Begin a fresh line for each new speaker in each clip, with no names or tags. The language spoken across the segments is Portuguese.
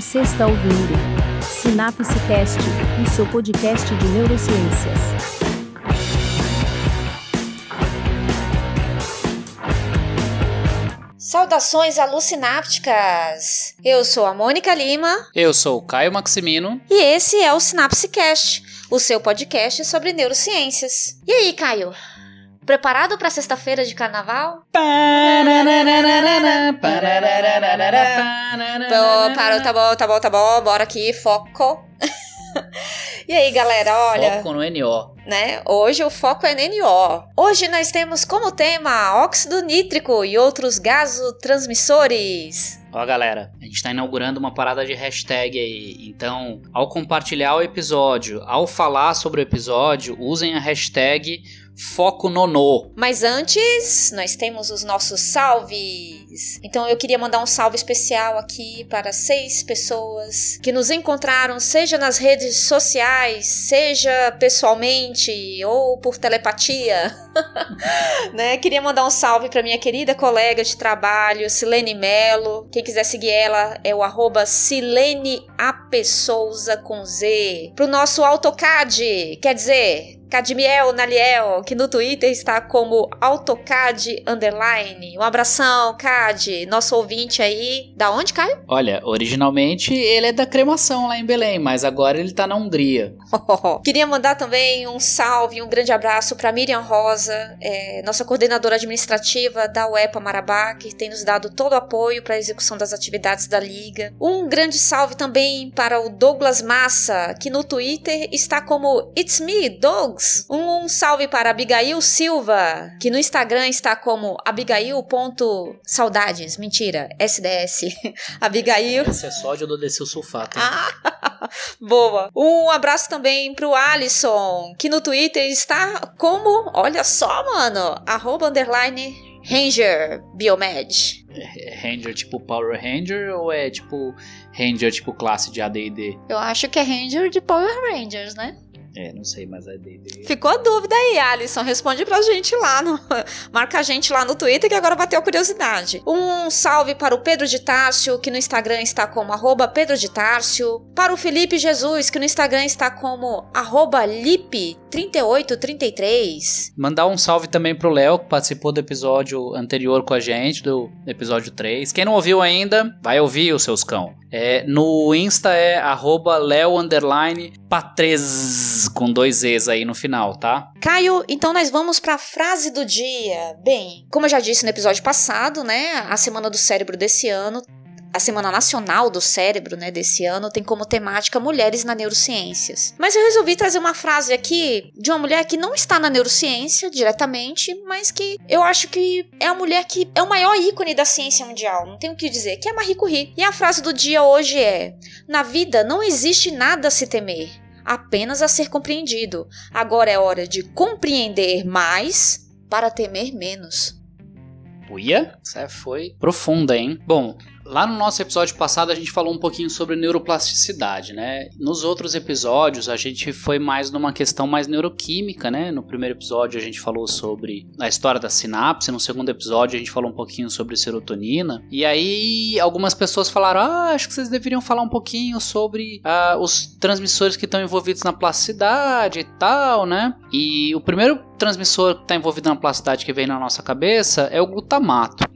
Você está ouvindo Sinapse Cast, o seu podcast de neurociências.
Saudações alucinápticas! Eu sou a Mônica Lima.
Eu sou o Caio Maximino.
E esse é o Sinapse Cast, o seu podcast sobre neurociências. E aí, Caio? Preparado para sexta-feira de carnaval? Bom, parou, tá bom, tá bom, tá bom. Bora aqui, foco. e aí, galera, olha.
Foco no NO.
Né? Hoje o foco é NO. Hoje nós temos como tema óxido nítrico e outros gasotransmissores.
Ó, galera, a gente tá inaugurando uma parada de hashtag aí. Então, ao compartilhar o episódio, ao falar sobre o episódio, usem a hashtag Foco Nonô.
Mas antes, nós temos os nossos salves. Então eu queria mandar um salve especial aqui para seis pessoas que nos encontraram, seja nas redes sociais, seja pessoalmente ou por telepatia. né? Queria mandar um salve para minha querida colega de trabalho, Silene Melo. Quem quiser seguir ela é o arroba Silene com Z. Pro nosso AutoCAD, quer dizer, Cadmiel Naliel, que no Twitter está como AutoCAD Underline. Um abração, Cad, nosso ouvinte aí. Da onde, Caio?
Olha, originalmente ele é da cremação lá em Belém, mas agora ele tá na Hungria.
Queria mandar também um salve, um grande abraço para Miriam Rosa, é, nossa coordenadora administrativa da UEPA Marabá, que tem nos dado todo o apoio para a execução das atividades da Liga. Um grande salve também para o Douglas Massa, que no Twitter está como It's Me, Doug um, um salve para Abigail Silva, que no Instagram está como abigail.saudades. Mentira, SDS. Abigail.
Esse é sódio do Decil Sulfato.
Ah, boa. Um abraço também pro Alisson, que no Twitter está como, olha só, mano, arroba underline Ranger Biomed.
É, Ranger tipo Power Ranger ou é tipo Ranger tipo classe de AD&D?
Eu acho que é Ranger de Power Rangers, né?
É, não sei, mas é D&D.
Ficou a dúvida aí, Alisson. Responde pra gente lá. No... Marca a gente lá no Twitter que agora bateu a curiosidade. Um salve para o Pedro de Tárcio, que no Instagram está como arroba Pedro de Tárcio. Para o Felipe Jesus, que no Instagram está como arroba Lip3833.
Mandar um salve também pro Léo, que participou do episódio anterior com a gente, do episódio 3. Quem não ouviu ainda, vai ouvir os seus cão. É, no Insta é arroba Leo Patrez com dois E's aí no final, tá?
Caio, então nós vamos para frase do dia. Bem, como eu já disse no episódio passado, né, a semana do cérebro desse ano a Semana Nacional do Cérebro, né, desse ano, tem como temática Mulheres na Neurociências. Mas eu resolvi trazer uma frase aqui de uma mulher que não está na neurociência diretamente, mas que eu acho que é a mulher que é o maior ícone da ciência mundial, não tenho o que dizer, que é Marie Curie. E a frase do dia hoje é: Na vida não existe nada a se temer, apenas a ser compreendido. Agora é hora de compreender mais para temer menos.
Uia, essa foi profunda, hein? Bom, Lá no nosso episódio passado a gente falou um pouquinho sobre neuroplasticidade, né? Nos outros episódios a gente foi mais numa questão mais neuroquímica, né? No primeiro episódio a gente falou sobre a história da sinapse, no segundo episódio a gente falou um pouquinho sobre serotonina. E aí algumas pessoas falaram: "Ah, acho que vocês deveriam falar um pouquinho sobre ah, os transmissores que estão envolvidos na plasticidade e tal, né?" E o primeiro transmissor que está envolvido na plasticidade que vem na nossa cabeça é o glutamato.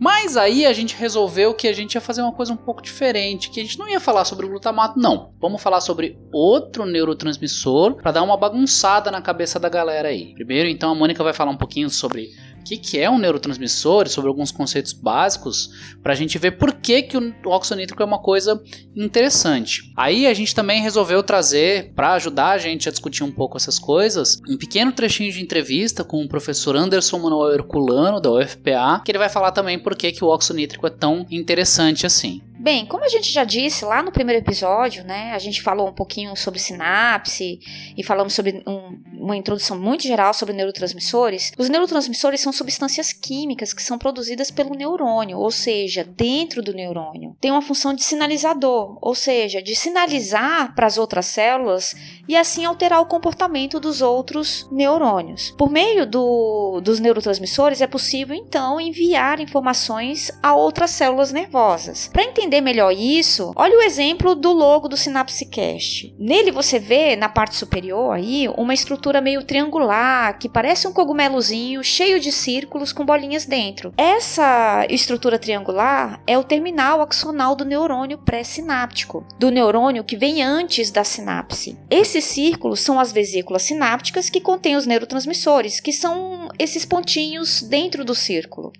Mas aí a gente resolveu que a gente ia fazer uma coisa um pouco diferente, que a gente não ia falar sobre o glutamato, não. Vamos falar sobre outro neurotransmissor para dar uma bagunçada na cabeça da galera aí. Primeiro, então, a Mônica vai falar um pouquinho sobre o que, que, é um neurotransmissor, sobre alguns conceitos básicos, para a gente ver por que, que o óxido nítrico é uma coisa interessante. Aí a gente também resolveu trazer, para ajudar a gente a discutir um pouco essas coisas, um pequeno trechinho de entrevista com o professor Anderson Manuel Herculano, da UFPA, que ele vai falar também por que, que o óxido nítrico é tão interessante assim.
Bem, como a gente já disse lá no primeiro episódio, né, a gente falou um pouquinho sobre sinapse e falamos sobre um, uma introdução muito geral sobre neurotransmissores. Os neurotransmissores são substâncias químicas que são produzidas pelo neurônio, ou seja, dentro do neurônio. Tem uma função de sinalizador, ou seja, de sinalizar para as outras células e assim alterar o comportamento dos outros neurônios. Por meio do, dos neurotransmissores é possível então enviar informações a outras células nervosas. Para entender entender melhor isso, olha o exemplo do logo do SynapseCast. Nele você vê, na parte superior aí, uma estrutura meio triangular, que parece um cogumelozinho cheio de círculos com bolinhas dentro. Essa estrutura triangular é o terminal axonal do neurônio pré-sináptico, do neurônio que vem antes da sinapse. Esses círculos são as vesículas sinápticas que contêm os neurotransmissores, que são esses pontinhos dentro do círculo.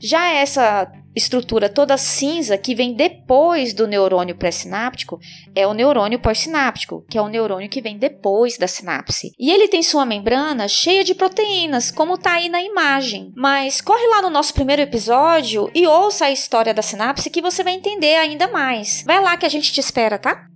Já essa estrutura toda cinza que vem depois do neurônio pré-sináptico é o neurônio pós-sináptico, que é o neurônio que vem depois da sinapse. E ele tem sua membrana cheia de proteínas, como está aí na imagem. Mas corre lá no nosso primeiro episódio e ouça a história da sinapse que você vai entender ainda mais. Vai lá que a gente te espera, tá?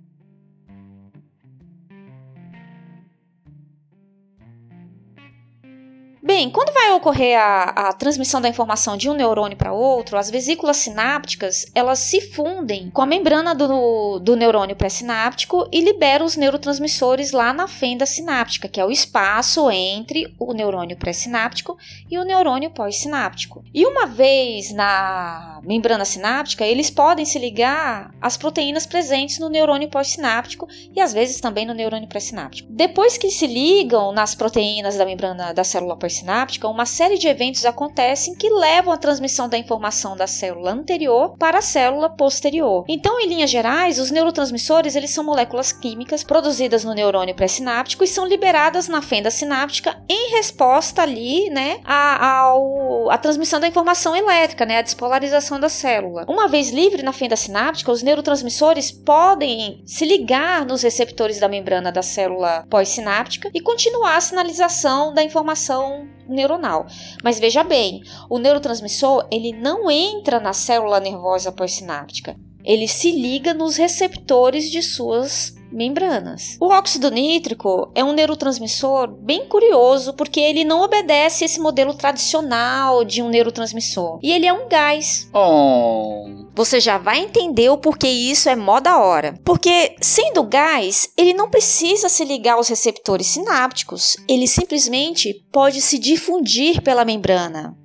Bem, quando vai ocorrer a, a transmissão da informação de um neurônio para outro, as vesículas sinápticas elas se fundem com a membrana do, do neurônio pré-sináptico e liberam os neurotransmissores lá na fenda sináptica, que é o espaço entre o neurônio pré-sináptico e o neurônio pós-sináptico. E uma vez na membrana sináptica, eles podem se ligar às proteínas presentes no neurônio pós-sináptico e às vezes também no neurônio pré-sináptico. Depois que se ligam nas proteínas da membrana da célula pós sináptica, uma série de eventos acontecem que levam a transmissão da informação da célula anterior para a célula posterior. Então, em linhas gerais, os neurotransmissores eles são moléculas químicas produzidas no neurônio pré-sináptico e são liberadas na fenda sináptica em resposta ali, né, a, ao, a transmissão da informação elétrica, né, a despolarização da célula. Uma vez livre na fenda sináptica, os neurotransmissores podem se ligar nos receptores da membrana da célula pós-sináptica e continuar a sinalização da informação neuronal. Mas veja bem, o neurotransmissor ele não entra na célula nervosa pós-sináptica. Ele se liga nos receptores de suas membranas. O óxido nítrico é um neurotransmissor bem curioso porque ele não obedece esse modelo tradicional de um neurotransmissor. E ele é um gás.
Oh.
Você já vai entender o porquê isso é mó da hora. Porque, sendo gás, ele não precisa se ligar aos receptores sinápticos, ele simplesmente pode se difundir pela membrana.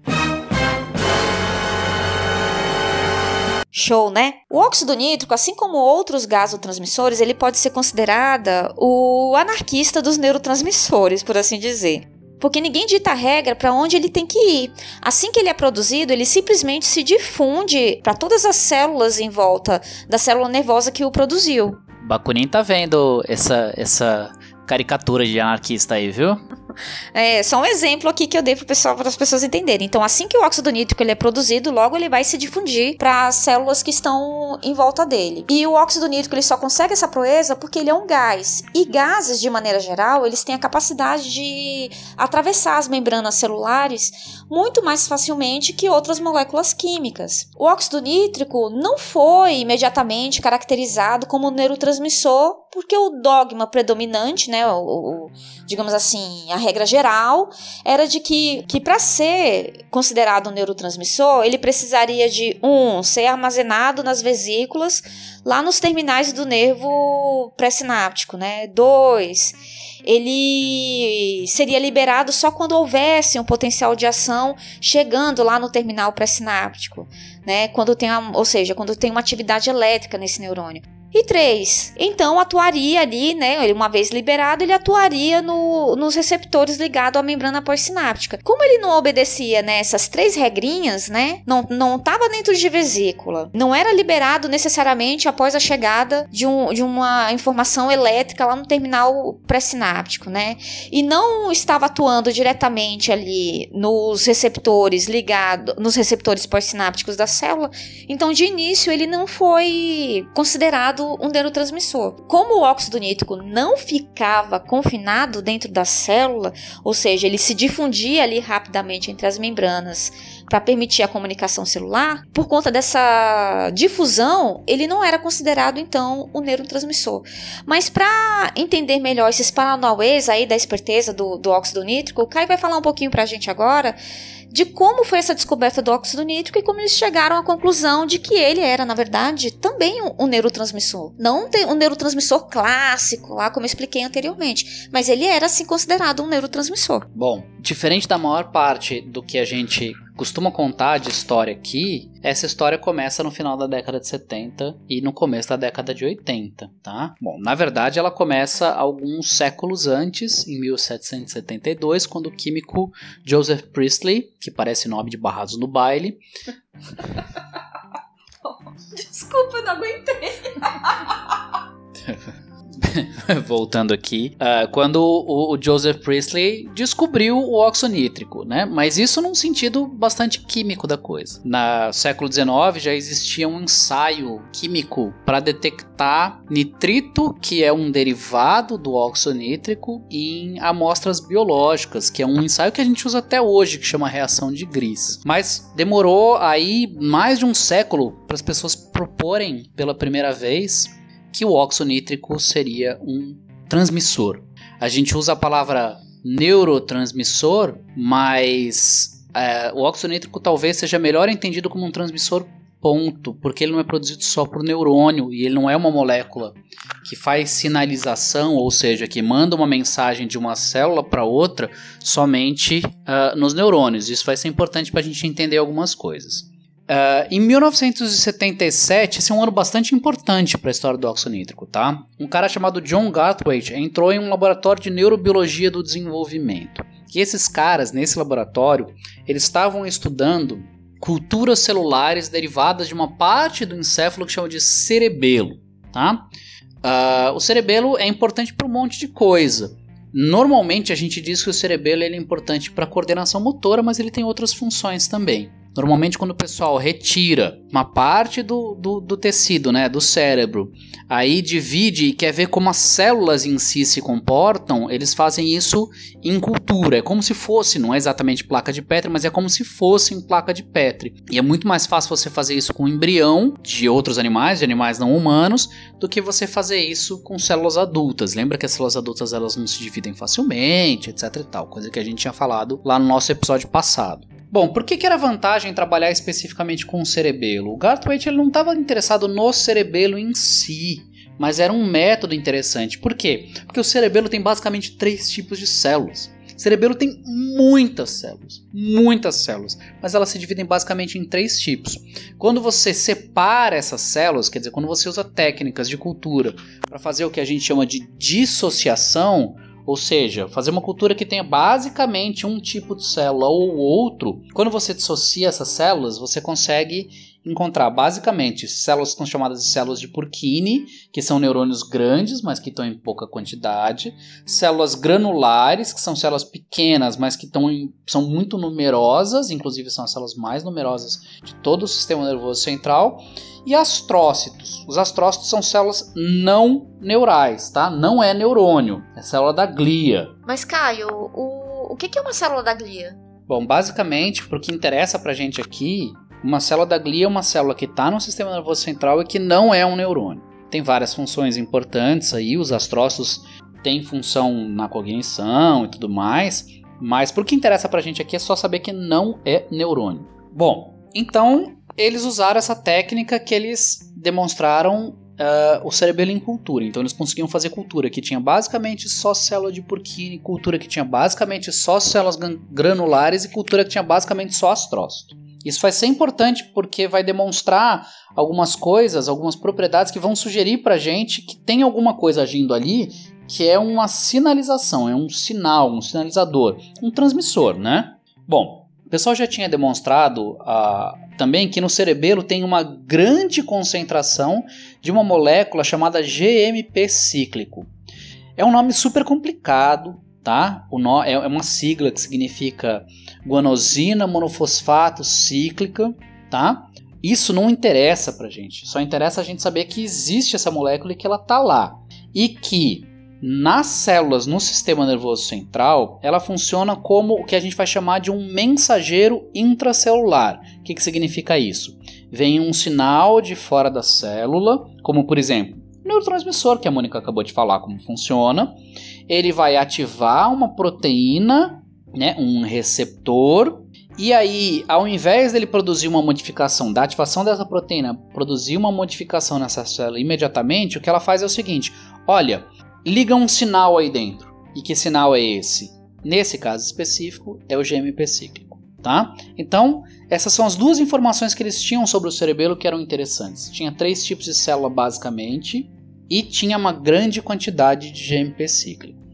Show, né? O óxido nítrico, assim como outros gasotransmissores, ele pode ser considerada o anarquista dos neurotransmissores, por assim dizer. Porque ninguém dita a regra para onde ele tem que ir. Assim que ele é produzido, ele simplesmente se difunde para todas as células em volta da célula nervosa que o produziu.
Bakunin tá vendo essa, essa caricatura de anarquista aí, viu?
É só um exemplo aqui que eu dei para as pessoas entenderem. Então, assim que o óxido nítrico ele é produzido, logo ele vai se difundir para as células que estão em volta dele. E o óxido nítrico ele só consegue essa proeza porque ele é um gás. E gases, de maneira geral, eles têm a capacidade de atravessar as membranas celulares muito mais facilmente que outras moléculas químicas. O óxido nítrico não foi imediatamente caracterizado como neurotransmissor porque o dogma predominante, né, o, o digamos assim, a regra geral era de que, que para ser considerado um neurotransmissor, ele precisaria de um ser armazenado nas vesículas lá nos terminais do nervo pré-sináptico, né? Dois, ele seria liberado só quando houvesse um potencial de ação chegando lá no terminal pré-sináptico, né? Quando tem, a, ou seja, quando tem uma atividade elétrica nesse neurônio. E três, então atuaria ali, né? Uma vez liberado, ele atuaria no, nos receptores ligados à membrana pós-sináptica. Como ele não obedecia nessas né, três regrinhas, né? Não, não estava dentro de vesícula, não era liberado necessariamente após a chegada de, um, de uma informação elétrica lá no terminal pré-sináptico, né? E não estava atuando diretamente ali nos receptores ligados, nos receptores pós-sinápticos da célula. Então, de início, ele não foi considerado um neurotransmissor. Como o óxido nítrico não ficava confinado dentro da célula, ou seja, ele se difundia ali rapidamente entre as membranas para permitir a comunicação celular, por conta dessa difusão, ele não era considerado então um neurotransmissor. Mas para entender melhor esses paranauês aí da esperteza do, do óxido nítrico, o Caio vai falar um pouquinho para a gente agora de como foi essa descoberta do óxido nítrico e como eles chegaram à conclusão de que ele era, na verdade, também um, neurotransmissor. Não um neurotransmissor clássico, lá como eu expliquei anteriormente, mas ele era, assim, considerado um neurotransmissor.
Bom, diferente da maior parte do que a gente costuma contar de história aqui, essa história começa no final da década de 70 e no começo da década de 80, tá? Bom, na verdade ela começa alguns séculos antes, em 1772, quando o químico Joseph Priestley, que parece nome de barrados no baile,
Desculpa, não aguentei.
voltando aqui, uh, quando o, o, Joseph Priestley descobriu o óxido nítrico, né? Mas isso num sentido bastante químico da coisa. No século XIX já existia um ensaio químico para detectar nitrito, que é um derivado do óxido nítrico, em amostras biológicas, que é um ensaio que a gente usa até hoje, que chama reação de Gris. Mas demorou aí mais de um século para as pessoas proporem pela primeira vez que o óxido nítrico seria um transmissor. A gente usa a palavra neurotransmissor, mas é, o óxido nítrico talvez seja melhor entendido como um transmissor ponto, porque ele não é produzido só por neurônio e ele não é uma molécula que faz sinalização, ou seja, que manda uma mensagem de uma célula para outra somente uh, nos neurônios. Isso vai ser importante para a gente entender algumas coisas. Uh, em 1977, esse é um ano bastante importante para a história do óxido nítrico, tá? Um cara chamado John Garthwaite entrou em um laboratório de neurobiologia do desenvolvimento. E esses caras, nesse laboratório, eles estavam estudando culturas celulares derivadas de uma parte do encéfalo que chama de cerebelo, tá? Uh, o cerebelo é importante para um monte de coisa. Normalmente a gente diz que o cerebelo é importante para coordenação motora, mas ele tem outras funções também. Normalmente, quando o pessoal retira uma parte do, do, do, tecido, né, do cérebro, aí divide e quer ver como as células em si se comportam, eles fazem isso em cultura. É como se fosse, não é exatamente placa de Petri, mas é como se fosse em placa de Petri. E é muito mais fácil você fazer isso com embrião de outros animais, de animais não humanos, do que você fazer isso com células adultas. Lembra que as células adultas elas não se dividem facilmente, etc e tal, coisa que a gente tinha falado lá no nosso episódio passado. Bom, por que, que era vantagem trabalhar especificamente com o cerebelo? O Garthwaite ele não estava interessado no cerebelo em si, mas era um método interessante. Por quê? Porque o cerebelo tem basicamente três tipos de células. O cerebelo tem muitas células, muitas células, mas elas se dividem basicamente em três tipos. Quando você separa essas células, quer dizer, quando você usa técnicas de cultura para fazer o que a gente chama de dissociação, ou seja, fazer uma cultura que tenha basicamente um tipo de célula ou outro, quando você dissocia essas células, você consegue encontrar basicamente células que são chamadas de células de Purkinje, que são neurônios grandes, mas que estão em pouca quantidade, células granulares, que são células pequenas, mas que estão em, são muito numerosas, inclusive são as células mais numerosas de todo o sistema nervoso central, e astrócitos. Os astrócitos são células não neurais, tá? Não é neurônio, é célula da glia.
Mas, Caio, o, o que é uma célula da glia?
Bom, basicamente, o que interessa pra gente aqui, uma célula da glia é uma célula que está no sistema nervoso central e que não é um neurônio. Tem várias funções importantes aí, os astrócitos têm função na cognição e tudo mais, mas por que interessa pra gente aqui é só saber que não é neurônio. Bom, então eles usaram essa técnica que eles demonstraram uh, o cerebelo em cultura. Então eles conseguiam fazer cultura que tinha basicamente só célula de Purkinje, cultura que tinha basicamente só células granulares e cultura que tinha basicamente só astrócito. Isso vai ser importante porque vai demonstrar algumas coisas, algumas propriedades que vão sugerir para gente que tem alguma coisa agindo ali que é uma sinalização, é um sinal, um sinalizador, um transmissor, né? Bom, o pessoal já tinha demonstrado uh, também que no cerebelo tem uma grande concentração de uma molécula chamada GMP cíclico. É um nome super complicado, tá? O no, é, é uma sigla que significa guanosina monofosfato cíclica, tá? Isso não interessa pra gente, só interessa a gente saber que existe essa molécula e que ela tá lá. E que nas células no sistema nervoso central, ela funciona como o que a gente vai chamar de um mensageiro intracelular. O que, que significa isso? Vem um sinal de fora da célula, como por exemplo, neurotransmissor que a Mônica acabou de falar como funciona. Ele vai ativar uma proteína, né, um receptor, e aí, ao invés dele produzir uma modificação da ativação dessa proteína, produzir uma modificação nessa célula imediatamente, o que ela faz é o seguinte: olha, liga um sinal aí dentro. E que sinal é esse? Nesse caso específico, é o GMP cíclico. tá? Então, essas são as duas informações que eles tinham sobre o cerebelo que eram interessantes. Tinha três tipos de célula basicamente e tinha uma grande quantidade de GMP cíclico.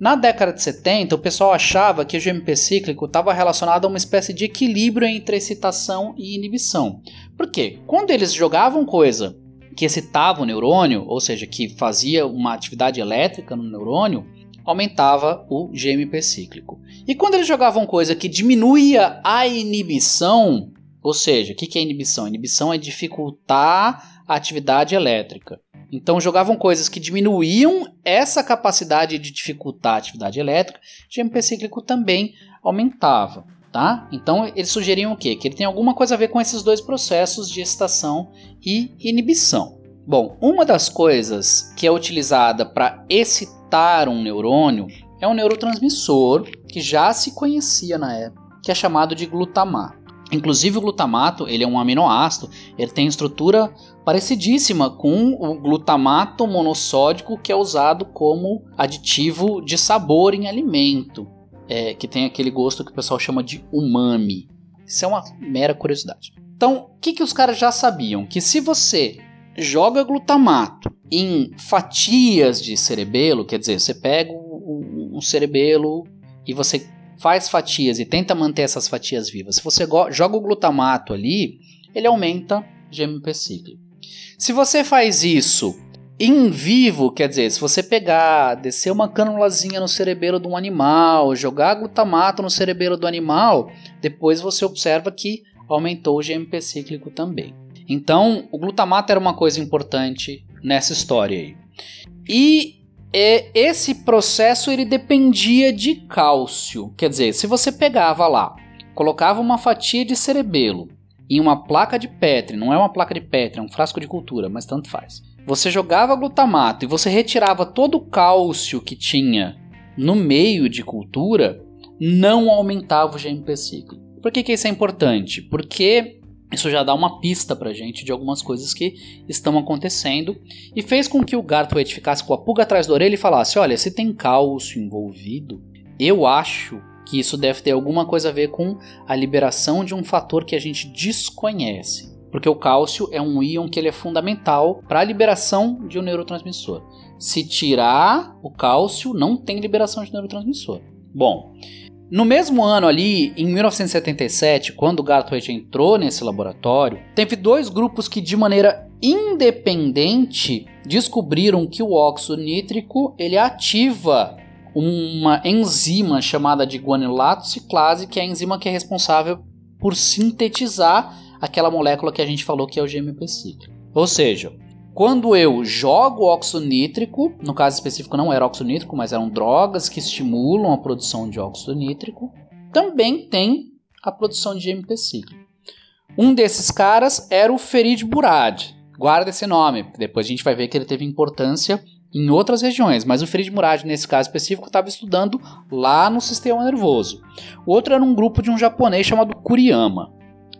Na década de 70, o pessoal achava que o GMP cíclico estava relacionado a uma espécie de equilíbrio entre excitação e inibição. Por quê? Quando eles jogavam coisa que excitava o neurônio, ou seja, que fazia uma atividade elétrica no neurônio, aumentava o GMP cíclico. E quando eles jogavam coisa que diminuía a inibição, ou seja, o que é inibição? Inibição é dificultar a atividade elétrica. Então jogavam coisas que diminuíam essa capacidade de dificultar a atividade elétrica, o GMP cíclico também aumentava. Tá? Então eles sugeriam o quê? Que ele tem alguma coisa a ver com esses dois processos de excitação e inibição. Bom, uma das coisas que é utilizada para excitar um neurônio é um neurotransmissor que já se conhecia na época, que é chamado de glutamato. Inclusive o glutamato, ele é um aminoácido, ele tem estrutura parecidíssima com o glutamato monossódico que é usado como aditivo de sabor em alimento, é, que tem aquele gosto que o pessoal chama de umami. Isso é uma mera curiosidade. Então, o que, que os caras já sabiam? Que se você joga glutamato em fatias de cerebelo, quer dizer, você pega um, cerebelo e você faz fatias e tenta manter essas fatias vivas. Se você joga o glutamato ali, ele aumenta GMP cíclico. Se você faz isso em vivo, quer dizer, se você pegar, descer uma canulazinha no cerebelo de um animal, jogar glutamato no cerebelo do animal, depois você observa que aumentou o GMP cíclico também. Então, o glutamato era uma coisa importante nessa história aí. E é, esse processo ele dependia de cálcio. Quer dizer, se você pegava lá, colocava uma fatia de cerebelo em uma placa de Petri, não é uma placa de Petri, é um frasco de cultura, mas tanto faz. Você jogava glutamato e você retirava todo o cálcio que tinha no meio de cultura, não aumentava o GMP ciclo. Por que, que isso é importante? Porque isso já dá uma pista pra gente de algumas coisas que estão acontecendo e fez com que o Garthwaite ficasse com a pulga atrás da orelha e falasse: Olha, se tem cálcio envolvido, eu acho que isso deve ter alguma coisa a ver com a liberação de um fator que a gente desconhece. Porque o cálcio é um íon que ele é fundamental para a liberação de um neurotransmissor. Se tirar o cálcio, não tem liberação de neurotransmissor. Bom, no mesmo ano ali, em 1977, quando o Garthwaite entrou nesse laboratório, teve dois grupos que de maneira independente descobriram que o óxido nítrico ele ativa uma enzima chamada de guanilato ciclase, que é a enzima que é responsável por sintetizar aquela molécula que a gente falou que é o GMP cíclico. Ou seja, quando eu jogo óxido nítrico, no caso específico não era óxido nítrico, mas eram drogas que estimulam a produção de óxido nítrico, também tem a produção de GMP cíclico. Um desses caras era o Ferid Murad. Guarda esse nome, depois a gente vai ver que ele teve importância em outras regiões, mas o Ferid Murad, nesse caso específico, estava estudando lá no sistema nervoso. O outro era um grupo de um japonês chamado Kuriyama.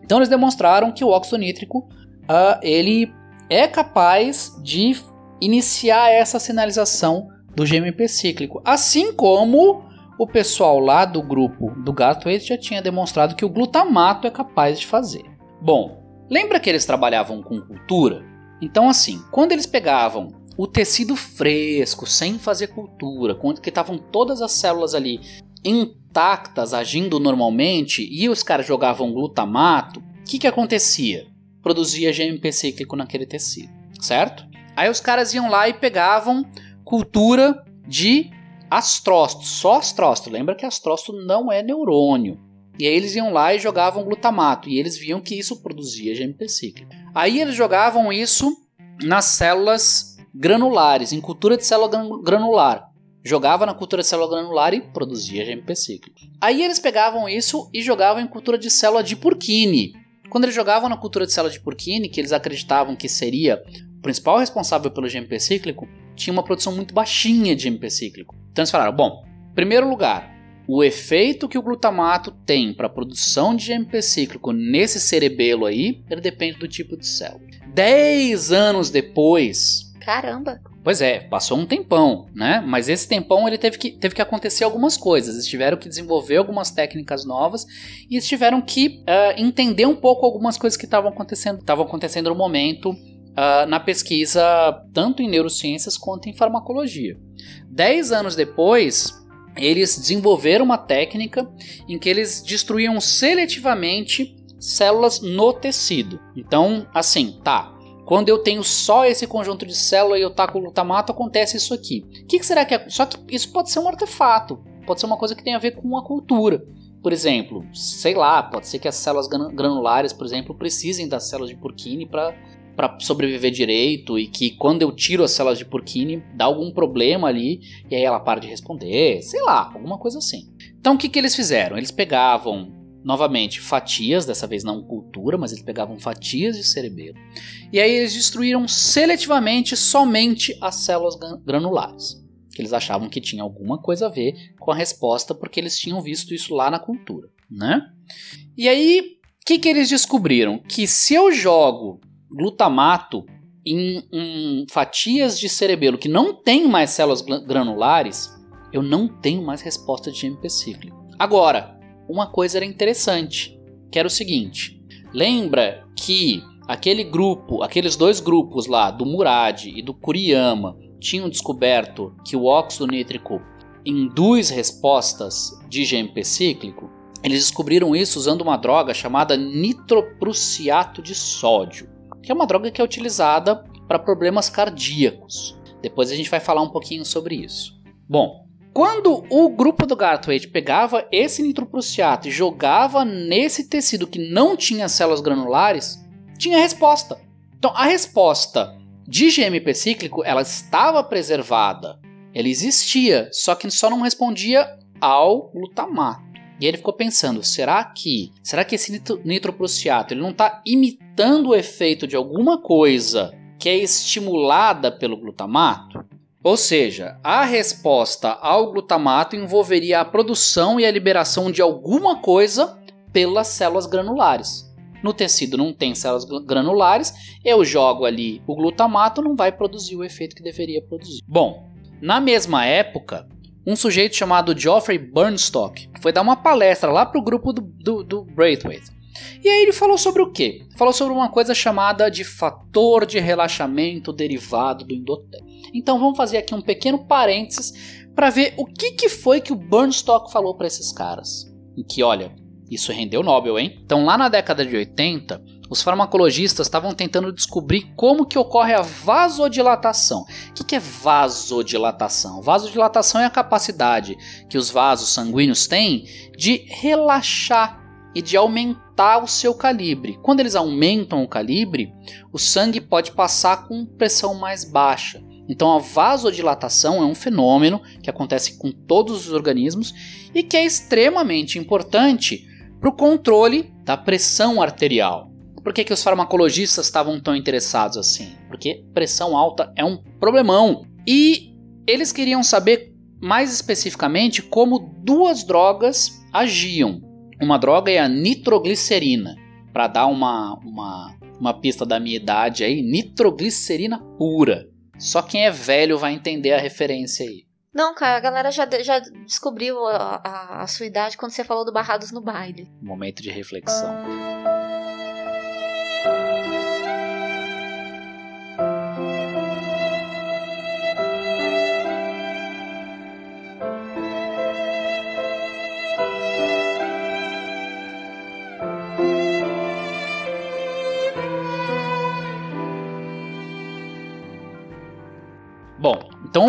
Então eles demonstraram que o óxido nítrico uh, ele é capaz de iniciar essa sinalização do GMP cíclico, assim como o pessoal lá do grupo do Gatway já tinha demonstrado que o glutamato é capaz de fazer. Bom, lembra que eles trabalhavam com cultura? Então assim, quando eles pegavam o tecido fresco, sem fazer cultura, quando que estavam todas as células ali intactas, agindo normalmente, e os caras jogavam glutamato, o que, que acontecia? produzia GMP cíclico naquele tecido, certo? Aí os caras iam lá e pegavam cultura de astrócito, só astrócito. Lembra que astrócito não é neurônio. E aí eles iam lá e jogavam glutamato e eles viam que isso produzia GMP cíclico. Aí eles jogavam isso nas células granulares, em cultura de célula granular. Jogava na cultura de célula granular e produzia GMP cíclico. Aí eles pegavam isso e jogavam em cultura de célula de Purkinje. Quando eles jogavam na cultura de célula de Purkinje, que eles acreditavam que seria o principal responsável pelo GMP cíclico, tinha uma produção muito baixinha de GMP cíclico. Então eles falaram: bom, em primeiro lugar, o efeito que o glutamato tem para a produção de GMP cíclico nesse cerebelo aí, ele depende do tipo de célula. Dez anos depois.
Caramba!
Pois é, passou um tempão, né? Mas esse tempão ele teve que, teve que acontecer algumas coisas. Eles tiveram que desenvolver algumas técnicas novas e eles tiveram que uh, entender um pouco algumas coisas que estavam acontecendo, estavam acontecendo no momento uh, na pesquisa, tanto em neurociências quanto em farmacologia. Dez anos depois, eles desenvolveram uma técnica em que eles destruíam seletivamente células no tecido. Então, assim, tá. Quando eu tenho só esse conjunto de células e eu taco o glutamato, acontece isso aqui. O que, que, será que é? Só que isso pode ser um artefato, pode ser uma coisa que tem a ver com a cultura. Por exemplo, sei lá, pode ser que as células granulares, por exemplo, precisem das células de Purkinje para para sobreviver direito e que quando eu tiro as células de Purkinje dá algum problema ali e aí ela para de responder, sei lá, alguma coisa assim. Então o que, que eles fizeram? Eles pegavam novamente fatias, dessa vez não cultura, mas eles pegavam fatias de cerebelo. E aí eles destruíram seletivamente somente as células granulares, que eles achavam que tinha alguma coisa a ver com a resposta, porque eles tinham visto isso lá na cultura, né? E aí, o que, que eles descobriram? Que se eu jogo glutamato em, em fatias de cerebelo que não tem mais células granulares, eu não tenho mais resposta de GMP cíclico. Agora, uma coisa era interessante, que era o seguinte: lembra que aquele grupo, aqueles dois grupos lá, do Murad e do Kuriyama, tinham descoberto que o óxido nítrico induz respostas de GMP cíclico? Eles descobriram isso usando uma droga chamada nitroprussiato de sódio, que é uma droga que é utilizada para problemas cardíacos. Depois a gente vai falar um pouquinho sobre isso. Bom, quando o grupo do Garthwaite pegava esse nitroprussiato e jogava nesse tecido que não tinha células granulares, tinha resposta. Então a resposta de GMP cíclico ela estava preservada, ela existia, só que só não respondia ao glutamato. E ele ficou pensando, será que, será que esse nitro, nitroprussiato ele não está imitando o efeito de alguma coisa que é estimulada pelo glutamato? Ou seja, a resposta ao glutamato envolveria a produção e a liberação de alguma coisa pelas células granulares. No tecido não tem células granulares, eu jogo ali o glutamato, não vai produzir o efeito que deveria produzir. Bom, na mesma época, um sujeito chamado Geoffrey Burnstock foi dar uma palestra lá para o grupo do, do, do Braithwaite. E aí ele falou sobre o quê? Falou sobre uma coisa chamada de fator de relaxamento derivado do endotério. Então vamos fazer aqui um pequeno parênteses para ver o que, que foi que o Burnstock falou para esses caras. E que, olha, isso rendeu Nobel, hein? Então lá na década de 80, os farmacologistas estavam tentando descobrir como que ocorre a vasodilatação. O que, que é vasodilatação? Vasodilatação é a capacidade que os vasos sanguíneos têm de relaxar e de aumentar o seu calibre. Quando eles aumentam o calibre, o sangue pode passar com pressão mais baixa. Então a vasodilatação é um fenômeno que acontece com todos os organismos e que é extremamente importante para o controle da pressão arterial. Por que, que os farmacologistas estavam tão interessados assim? Porque pressão alta é um problemão. E eles queriam saber mais especificamente como duas drogas agiam. Uma droga é a nitroglicerina. Para dar uma, uma, uma pista da minha idade aí, nitroglicerina pura. Só quem é velho vai entender a referência aí.
Não, cara, a galera já, já descobriu a, a, a sua idade quando você falou do Barrados no Baile.
Momento de reflexão.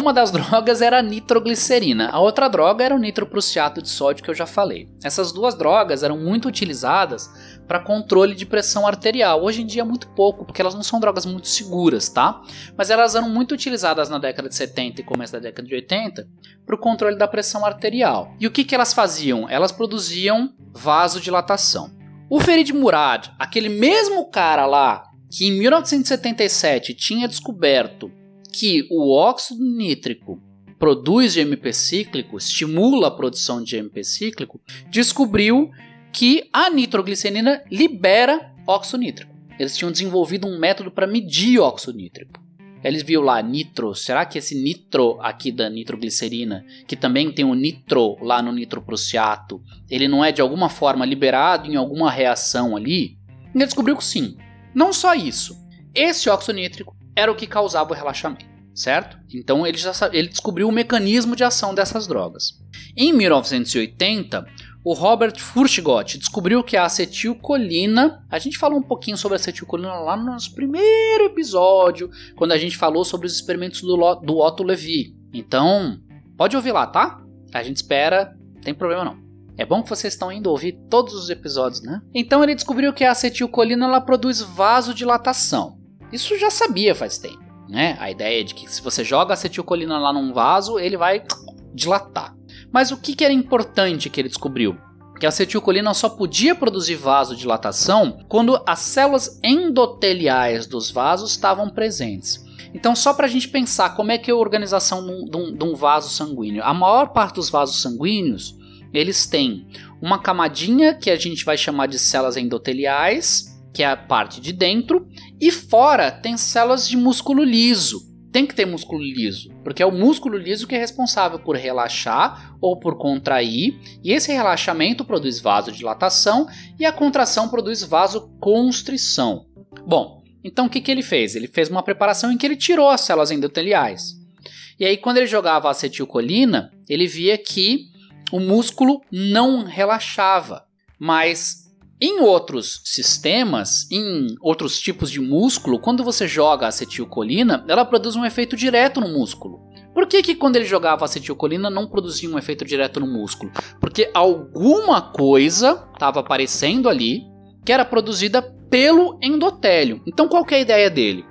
Uma das drogas era a nitroglicerina, a outra droga era o nitroprussiato de sódio que eu já falei. Essas duas drogas eram muito utilizadas para controle de pressão arterial. Hoje em dia muito pouco, porque elas não são drogas muito seguras, tá? Mas elas eram muito utilizadas na década de 70 e começo da década de 80 para o controle da pressão arterial. E o que, que elas faziam? Elas produziam vasodilatação. O Ferid Murad, aquele mesmo cara lá que em 1977 tinha descoberto que o óxido nítrico produz GMP cíclico, estimula a produção de GMP cíclico, descobriu que a nitroglicerina libera óxido nítrico. Eles tinham desenvolvido um método para medir óxido nítrico. Ele viu lá nitro. Será que esse nitro aqui da nitroglicerina, que também tem o nitro lá no nitroprussiato, ele não é de alguma forma liberado em alguma reação ali? Ele descobriu que sim. Não só isso. Esse óxido nítrico era o que causava o relaxamento, certo? Então ele já ele descobriu o mecanismo de ação dessas drogas. Em 1980, o Robert Furchtgott descobriu que a acetilcolina, a gente falou um pouquinho sobre a acetilcolina lá no nosso primeiro episódio, quando a gente falou sobre os experimentos do, do Otto Levy. Então, pode ouvir lá, tá? A gente espera, não tem problema não. É bom que vocês estão indo ouvir todos os episódios, né? Então ele descobriu que a acetilcolina ela produz vasodilatação. Isso já sabia faz tempo, né? A ideia de que se você joga acetilcolina lá num vaso, ele vai dilatar. Mas o que, que era importante que ele descobriu? Que a acetilcolina só podia produzir vasodilatação quando as células endoteliais dos vasos estavam presentes. Então, só para a gente pensar como é que é a organização de um, de um vaso sanguíneo. A maior parte dos vasos sanguíneos, eles têm uma camadinha que a gente vai chamar de células endoteliais, que é a parte de dentro, e fora tem células de músculo liso, tem que ter músculo liso, porque é o músculo liso que é responsável por relaxar ou por contrair, e esse relaxamento produz vasodilatação e a contração produz vasoconstrição. Bom, então o que, que ele fez? Ele fez uma preparação em que ele tirou as células endoteliais. E aí, quando ele jogava acetilcolina, ele via que o músculo não relaxava, mas em outros sistemas, em outros tipos de músculo, quando você joga acetilcolina, ela produz um efeito direto no músculo. Por que, que quando ele jogava acetilcolina não produzia um efeito direto no músculo? Porque alguma coisa estava aparecendo ali que era produzida pelo endotélio. Então qual é a ideia dele?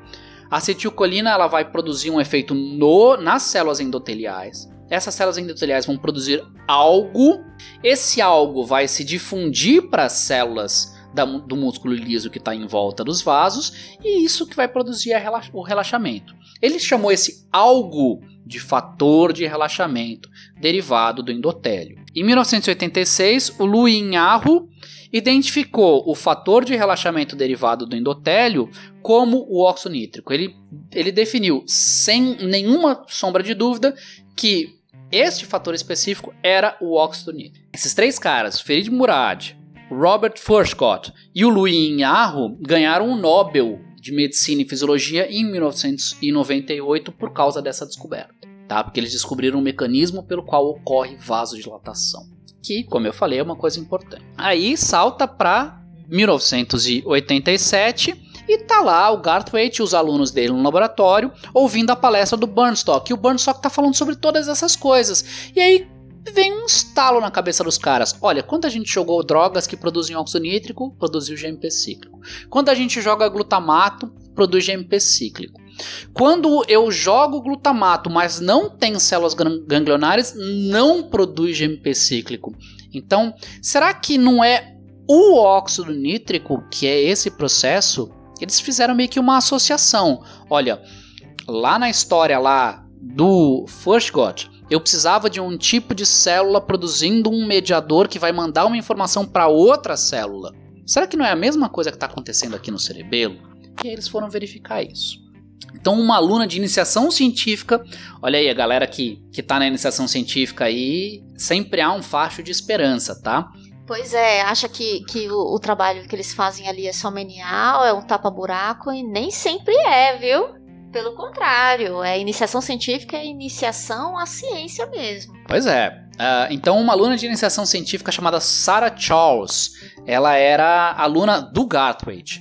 A acetilcolina ela vai produzir um efeito no, nas células endoteliais essas células endoteliais vão produzir algo, esse algo vai se difundir para as células da, do músculo liso que está em volta dos vasos, e isso que vai produzir relax, o relaxamento. Ele chamou esse algo de fator de relaxamento, derivado do endotélio. Em 1986, o Luinharro identificou o fator de relaxamento derivado do endotélio como o óxido nítrico. Ele, ele definiu, sem nenhuma sombra de dúvida, que este fator específico era o óxido nítrico. Esses três caras, Ferid Murad, Robert Furchtgott e o Louis Inharro, ganharam o Nobel de Medicina e Fisiologia em 1998 por causa dessa descoberta. Tá? Porque eles descobriram um mecanismo pelo qual ocorre vasodilatação. Que, como eu falei, é uma coisa importante. Aí salta para 1987 e tá lá o Garthwaite e os alunos dele no laboratório ouvindo a palestra do Burnstock. E o Burnstock tá falando sobre todas essas coisas. E aí vem um estalo na cabeça dos caras. Olha, quando a gente jogou drogas que produzem óxido nítrico, produziu GMP cíclico. Quando a gente joga glutamato, produz GMP cíclico. Quando eu jogo glutamato, mas não tem células ganglionares, não produz GMP cíclico. Então, será que não é o óxido nítrico que é esse processo eles fizeram meio que uma associação. Olha, lá na história lá do First God, eu precisava de um tipo de célula produzindo um mediador que vai mandar uma informação para outra célula. Será que não é a mesma coisa que está acontecendo aqui no cerebelo? E aí eles foram verificar isso. Então, uma aluna de iniciação científica, olha aí, a galera que, que tá na iniciação científica aí, sempre há um facho de esperança, tá?
Pois é, acha que, que o, o, trabalho que eles fazem ali é só menial, é um tapa-buraco, e nem sempre é, viu? Pelo contrário, é iniciação científica, é iniciação à ciência mesmo.
Pois é. Uh, então, uma aluna de iniciação científica chamada Sarah Charles, ela era aluna do Garthwaite.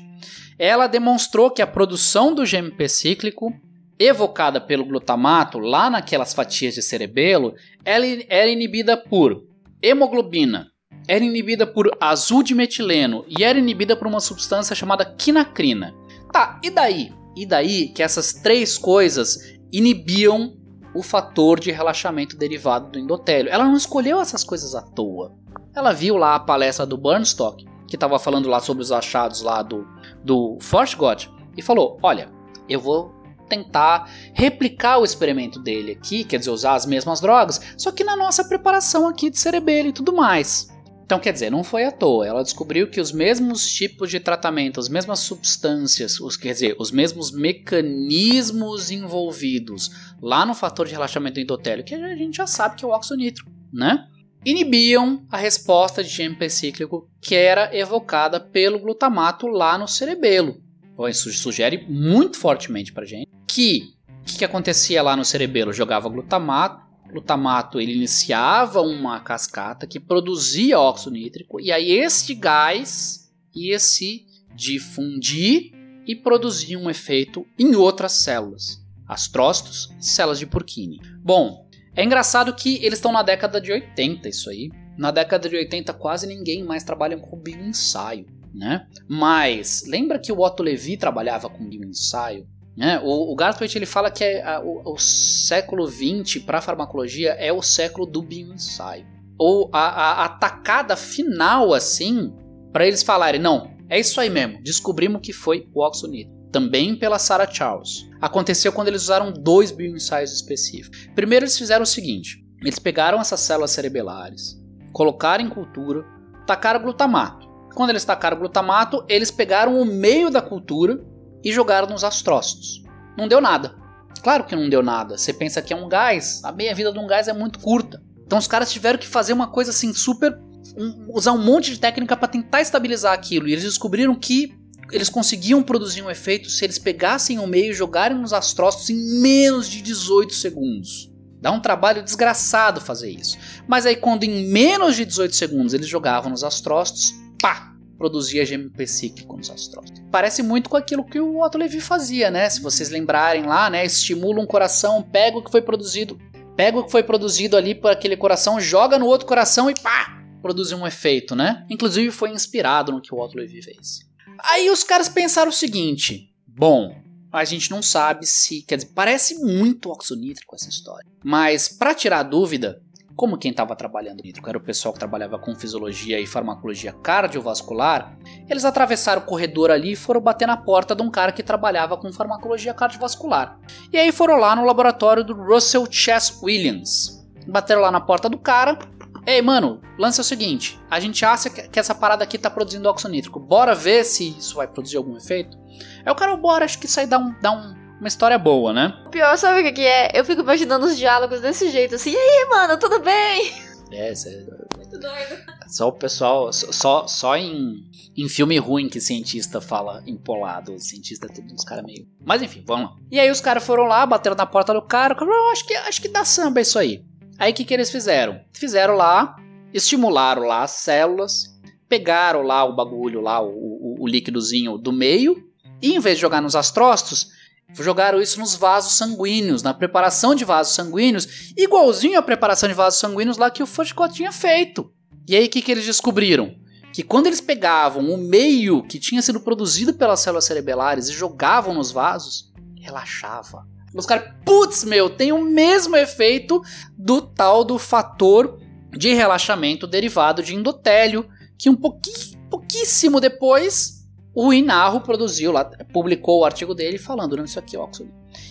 Ela demonstrou que a produção do GMP cíclico evocada pelo glutamato lá naquelas fatias de cerebelo, ela era inibida por hemoglobina, era inibida por azul de metileno e era inibida por uma substância chamada quinacrina. Tá, e daí? E daí que essas três coisas inibiam o fator de relaxamento derivado do endotélio. Ela não escolheu essas coisas à toa. Ela viu lá a palestra do Burnstock, que estava falando lá sobre os achados lá do, do Forschgott, e falou: Olha, eu vou tentar replicar o experimento dele aqui, quer dizer, usar as mesmas drogas, só que na nossa preparação aqui de cerebelo e tudo mais. Então, quer dizer, não foi à toa. Ela descobriu que os mesmos tipos de tratamento, as mesmas substâncias, os, quer dizer, os mesmos mecanismos envolvidos lá no fator de relaxamento endotélio, que a gente já sabe que é o óxido nítrico, né? Inibiam a resposta de GMP cíclico que era evocada pelo glutamato lá no cerebelo. Isso sugere muito fortemente pra gente que o que, que acontecia lá no cerebelo? Jogava glutamato, glutamato ele iniciava uma cascata que produzia óxido nítrico e aí este gás ia se difundir e produzir um efeito em outras células, astrócitos, células de Purkinje. Bom, é engraçado que eles estão na década de 80 isso aí. Na década de 80 quase ninguém mais trabalha com bioensaio, né? Mas lembra que o Otto Levi trabalhava com bioensaio? Né? O, o ele fala que é, a, o, o, século XX para a farmacologia é o século do bioensaio. Ou a, a, a tacada final, assim, para eles falarem: não, é isso aí mesmo, descobrimos que foi o oxonito. Também pela Sarah Charles. Aconteceu quando eles usaram dois bioensaios específicos. Primeiro, eles fizeram o seguinte: eles pegaram essas células cerebelares, colocaram em cultura, tacaram glutamato. Quando eles tacaram glutamato, eles pegaram o meio da cultura e jogaram nos astrócitos. Não deu nada. Claro que não deu nada. Você pensa que é um gás, a meia-vida de um gás é muito curta. Então os caras tiveram que fazer uma coisa assim super. Um, usar um monte de técnica para tentar estabilizar aquilo. E eles descobriram que eles conseguiam produzir um efeito se eles pegassem o meio e jogarem nos astrócitos em menos de 18 segundos. Dá um trabalho desgraçado fazer isso. Mas aí, quando em menos de 18 segundos eles jogavam nos astrócitos, pá! Produzia GMP cíclico nos astrócitos. Parece muito com aquilo que o Otto Levi fazia, né? Se vocês lembrarem lá, né? Estimula um coração, pega o que foi produzido, pega o que foi produzido ali por aquele coração, joga no outro coração e pá! Produz um efeito, né? Inclusive foi inspirado no que o Otto Levi fez. Aí os caras pensaram o seguinte: bom, a gente não sabe se. Quer dizer, parece muito oxonítrico essa história. Mas, para tirar a dúvida, como quem estava trabalhando nítrico era o pessoal que trabalhava com fisiologia e farmacologia cardiovascular, eles atravessaram o corredor ali e foram bater na porta de um cara que trabalhava com farmacologia cardiovascular. E aí foram lá no laboratório do Russell Chess Williams. Bateram lá na porta do cara. Ei, mano, lance é o seguinte: a gente acha que essa parada aqui tá produzindo óxido nítrico. Bora ver se isso vai produzir algum efeito? Aí o cara, bora, acho que isso aí dá um, dá um, uma história boa, né?
O pior, sabe o que é? Eu fico imaginando os diálogos desse jeito, assim, e aí, mano, tudo bem?
É, é... Muito doido. Só o pessoal, só, só em, em filme ruim que cientista fala empolado. O cientista é tudo uns caras meio. Mas enfim, vamos lá. E aí os caras foram lá, bateram na porta do cara. Eu acho que, acho que dá samba isso aí. Aí o que, que eles fizeram? Fizeram lá, estimularam lá as células, pegaram lá o bagulho, lá o, o, o líquidozinho do meio, e em vez de jogar nos astrócitos, Jogaram isso nos vasos sanguíneos, na preparação de vasos sanguíneos, igualzinho à preparação de vasos sanguíneos lá que o Foucault tinha feito. E aí o que, que eles descobriram? Que quando eles pegavam o meio que tinha sido produzido pelas células cerebelares e jogavam nos vasos, relaxava. Os caras, putz, meu, tem o mesmo efeito do tal do fator de relaxamento derivado de endotélio, que um pouquíssimo depois o Inarro produziu lá, publicou o artigo dele falando, não, isso aqui é.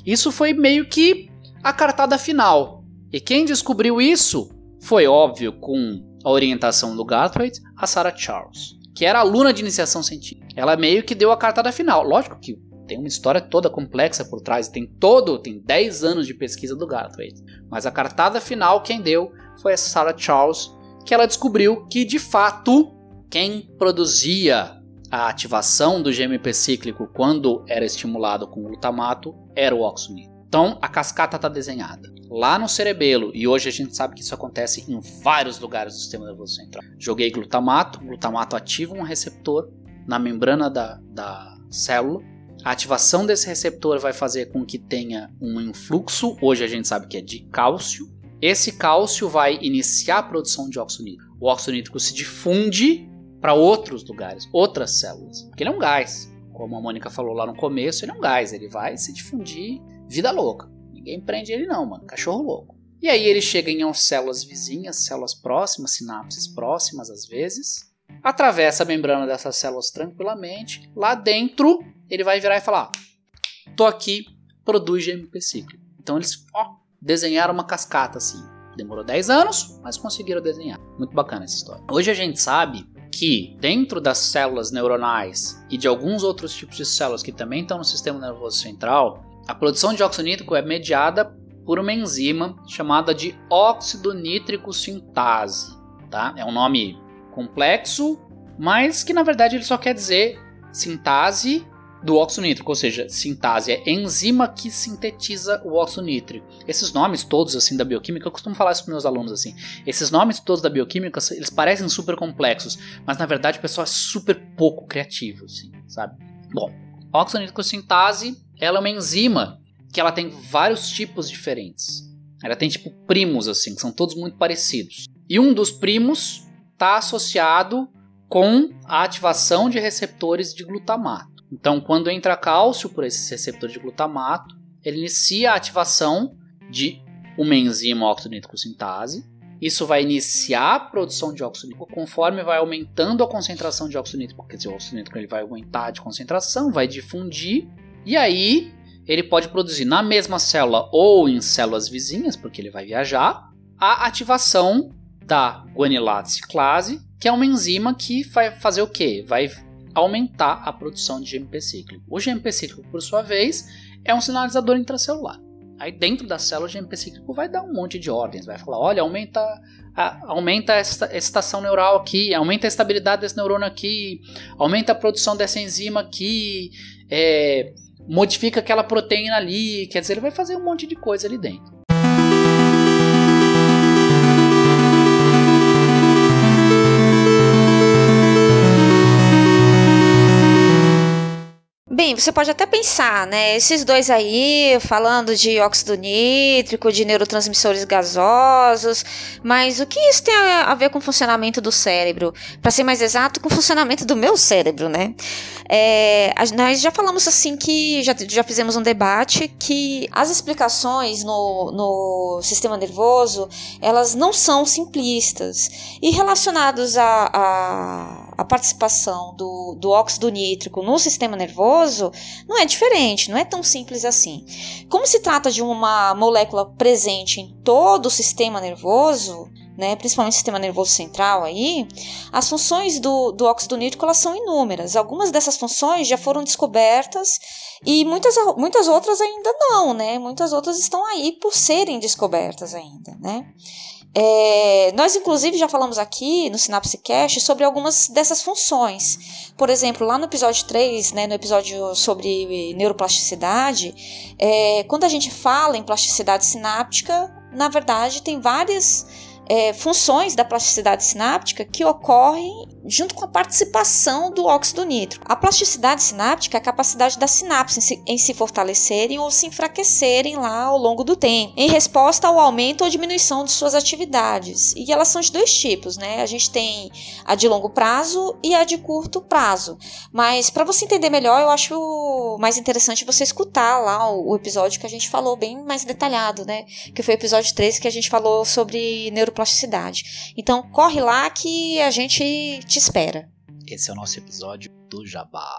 Isso foi meio que a cartada final. E quem descobriu isso foi óbvio com a orientação do Garthwaite, a Sarah Charles, que era aluna de iniciação científica. Ela meio que deu a cartada final. Lógico que tem uma história toda complexa por trás, tem todo, tem 10 anos de pesquisa do Garthwaite. Mas a cartada final quem deu foi a Sarah Charles, que ela descobriu que de fato quem produzia a ativação do GMP cíclico quando era estimulado com glutamato era o oxonito. Então a cascata está desenhada lá no cerebelo e hoje a gente sabe que isso acontece em vários lugares do sistema nervoso central. Joguei glutamato, glutamato ativa um receptor na membrana da, da célula. A ativação desse receptor vai fazer com que tenha um influxo, hoje a gente sabe que é de cálcio. Esse cálcio vai iniciar a produção de óxido nítrico. O óxido nítrico se difunde para outros lugares, outras células. Porque ele é um gás. Como a Mônica falou lá no começo, ele é um gás, ele vai se difundir vida louca. Ninguém prende ele não, mano, cachorro louco. E aí ele chega em células vizinhas, células próximas, sinapses próximas às vezes, atravessa a membrana dessas células tranquilamente. Lá dentro, ele vai virar e falar: "Tô aqui, produz GMP cíclico". Então eles, ó, desenharam uma cascata assim. Demorou 10 anos, mas conseguiram desenhar. Muito bacana essa história. Hoje a gente sabe que dentro das células neuronais e de alguns outros tipos de células que também estão no sistema nervoso central, a produção de óxido nítrico é mediada por uma enzima chamada de óxido nítrico sintase. Tá? É um nome complexo, mas que na verdade ele só quer dizer sintase do óxido nítrico, ou seja, sintase é enzima que sintetiza o óxido nítrico. Esses nomes todos assim da bioquímica, eu costumo falar isso para meus alunos assim. Esses nomes todos da bioquímica, eles parecem super complexos, mas na verdade o pessoal é super pouco criativo, assim, sabe? Bom, óxido nítrico sintase, ela é uma enzima que ela tem vários tipos diferentes. Ela tem tipo primos assim, que são todos muito parecidos. E um dos primos está associado com a ativação de receptores de glutamato. Então, quando entra cálcio por esses receptores de glutamato, ele inicia a ativação de uma enzima oxidonitricosintase. Isso vai iniciar a produção de óxido nítrico conforme vai aumentando a concentração de óxido nítrico, quer dizer, o óxido nítrico ele vai aumentar de concentração, vai difundir, e aí ele pode produzir na mesma célula ou em células vizinhas, porque ele vai viajar, a ativação da guanilate ciclase, que é uma enzima que vai fazer o quê? Vai aumentar a produção de GMP cíclico. O GMP cíclico, por sua vez, é um sinalizador intracelular. Aí dentro da célula, o GMP cíclico vai dar um monte de ordens, vai falar, olha, aumenta a, aumenta essa estação neural aqui, aumenta a estabilidade desse neurônio aqui, aumenta a produção dessa enzima aqui, é, modifica aquela proteína ali, quer dizer, ele vai fazer um monte de coisa ali dentro.
Bem, você pode até pensar, né? Esses dois aí, falando de óxido nítrico, de neurotransmissores gasosos, mas o que isso tem a ver com o funcionamento do cérebro? Para ser mais exato, com o funcionamento do meu cérebro, né? É, nós já falamos assim que já, já fizemos um debate que as explicações no, no sistema nervoso elas não são simplistas e relacionados a, a a participação do, do óxido nítrico no sistema nervoso não é diferente, não é tão simples assim. Como se trata de uma molécula presente em todo o sistema nervoso, né, principalmente o sistema nervoso central aí, as funções do, do óxido nítrico elas são inúmeras. Algumas dessas funções já foram descobertas e muitas, muitas outras ainda não, né? Muitas outras estão aí por serem descobertas ainda, né? É, nós, inclusive, já falamos aqui no Synapse Cache sobre algumas dessas funções. Por exemplo, lá no episódio 3, né, no episódio sobre neuroplasticidade, é, quando a gente fala em plasticidade sináptica, na verdade, tem várias é, funções da plasticidade sináptica que ocorrem junto com a participação do óxido nítrico. A plasticidade sináptica é a capacidade das sinapses em se, em se fortalecerem ou se enfraquecerem lá ao longo do tempo, em resposta ao aumento ou diminuição de suas atividades. E elas são de dois tipos, né? A gente tem a de longo prazo e a de curto prazo. Mas para você entender melhor, eu acho mais interessante você escutar lá o, episódio que a gente falou bem mais detalhado, né? Que foi o episódio 13 que a gente falou sobre neuroplasticidade. Então corre lá que a gente te espera.
Esse é o nosso episódio do Jabá.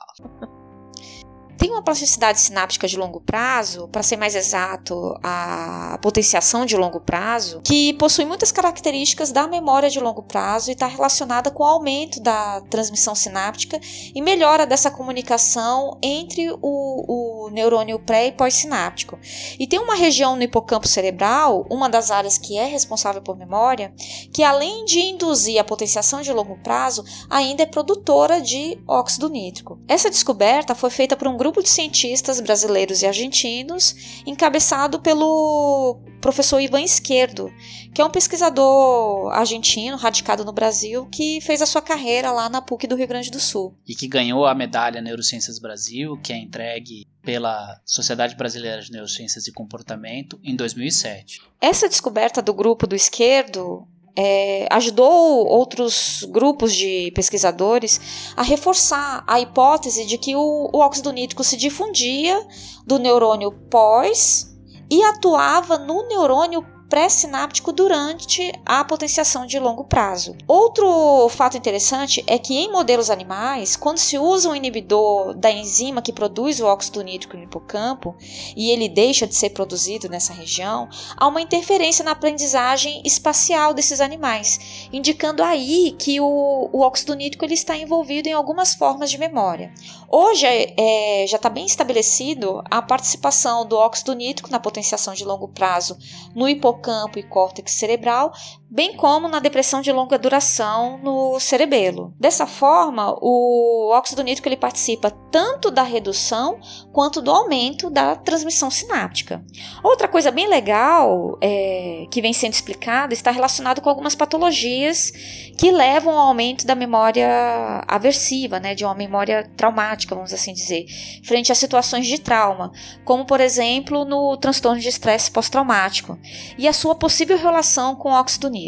Tem uma plasticidade sináptica de longo prazo, para ser mais exato, a potenciação de longo prazo, que possui muitas características da memória de longo prazo e está relacionada com o aumento da transmissão sináptica e melhora dessa comunicação entre o, o neurônio pré e pós-sináptico. E tem uma região no hipocampo cerebral, uma das áreas que é responsável por memória, que além de induzir a potenciação de longo prazo, ainda é produtora de óxido nítrico. Essa descoberta foi feita por um grupo grupo de cientistas brasileiros e argentinos, encabeçado pelo professor Ivan Esquerdo, que é um pesquisador argentino radicado no Brasil que fez a sua carreira lá na PUC do Rio Grande do Sul.
E que ganhou a medalha Neurociências Brasil, que é entregue pela Sociedade Brasileira de Neurociências e Comportamento em 2007.
Essa descoberta do grupo do Esquerdo é, ajudou outros grupos de pesquisadores a reforçar a hipótese de que o, o óxido nítrico se difundia do neurônio pós e atuava no neurônio pré-sináptico durante a potenciação de longo prazo. Outro fato interessante é que em modelos animais, quando se usa um inibidor da enzima que produz o óxido nítrico no hipocampo e ele deixa de ser produzido nessa região, há uma interferência na aprendizagem espacial desses animais, indicando aí que o, o óxido nítrico ele está envolvido em algumas formas de memória. Hoje é, já está bem estabelecido a participação do óxido nítrico na potenciação de longo prazo no hipocampo e córtex cerebral, bem como na depressão de longa duração no cerebelo. Dessa forma, o óxido nítrico ele participa tanto da redução quanto do aumento da transmissão sináptica. Outra coisa bem legal é, que vem sendo explicada está relacionado com algumas patologias que levam ao aumento da memória aversiva, né, de uma memória traumática, vamos assim dizer, frente a situações de trauma, como por exemplo no transtorno de estresse pós-traumático e a sua possível relação com o óxido nítrico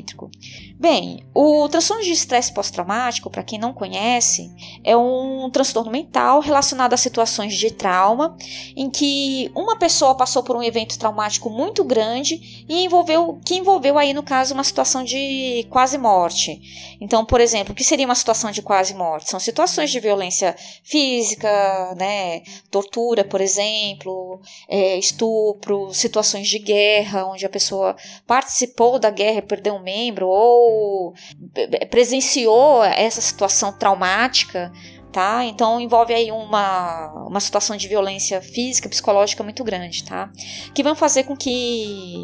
Bem, o transtorno de estresse pós-traumático, para quem não conhece, é um transtorno mental relacionado a situações de trauma, em que uma pessoa passou por um evento traumático muito grande e envolveu, que envolveu aí no caso uma situação de quase morte. Então, por exemplo, o que seria uma situação de quase morte? São situações de violência física, né, tortura, por exemplo, é, estupro, situações de guerra, onde a pessoa participou da guerra perdeu membro ou presenciou essa situação traumática, tá? Então envolve aí uma, uma situação de violência física, psicológica muito grande, tá? Que vão fazer com que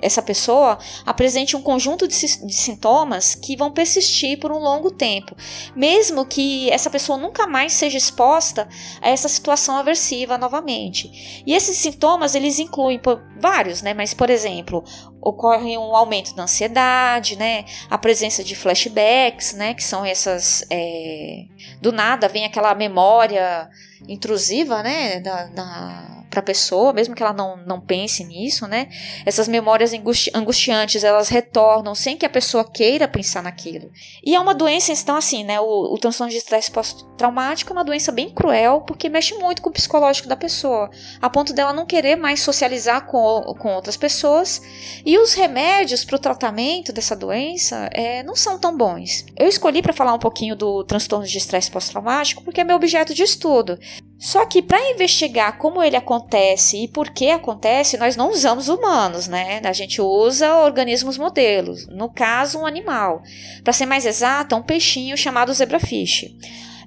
essa pessoa apresente um conjunto de, de, sintomas que vão persistir por um longo tempo, mesmo que essa pessoa nunca mais seja exposta a essa situação aversiva novamente. E esses sintomas eles incluem vários, né? Mas por exemplo, ocorre um aumento da ansiedade, né? A presença de flashbacks, né? Que são essas é, do nada vem aquela memória intrusiva, né? Da, da para a pessoa, mesmo que ela não, não pense nisso, né? Essas memórias angusti angustiantes, elas retornam sem que a pessoa queira pensar naquilo. E é uma doença, então, assim, né? O, o transtorno de estresse pós-traumático é uma doença bem cruel, porque mexe muito com o psicológico da pessoa, a ponto dela não querer mais socializar com, com outras pessoas. E os remédios para o tratamento dessa doença é, não são tão bons. Eu escolhi para falar um pouquinho do transtorno de estresse pós-traumático porque é meu objeto de estudo. Só que para investigar como ele acontece e por que acontece, nós não usamos humanos, né? A gente usa organismos modelos, no caso um animal. Para ser mais exato, um peixinho chamado zebrafish.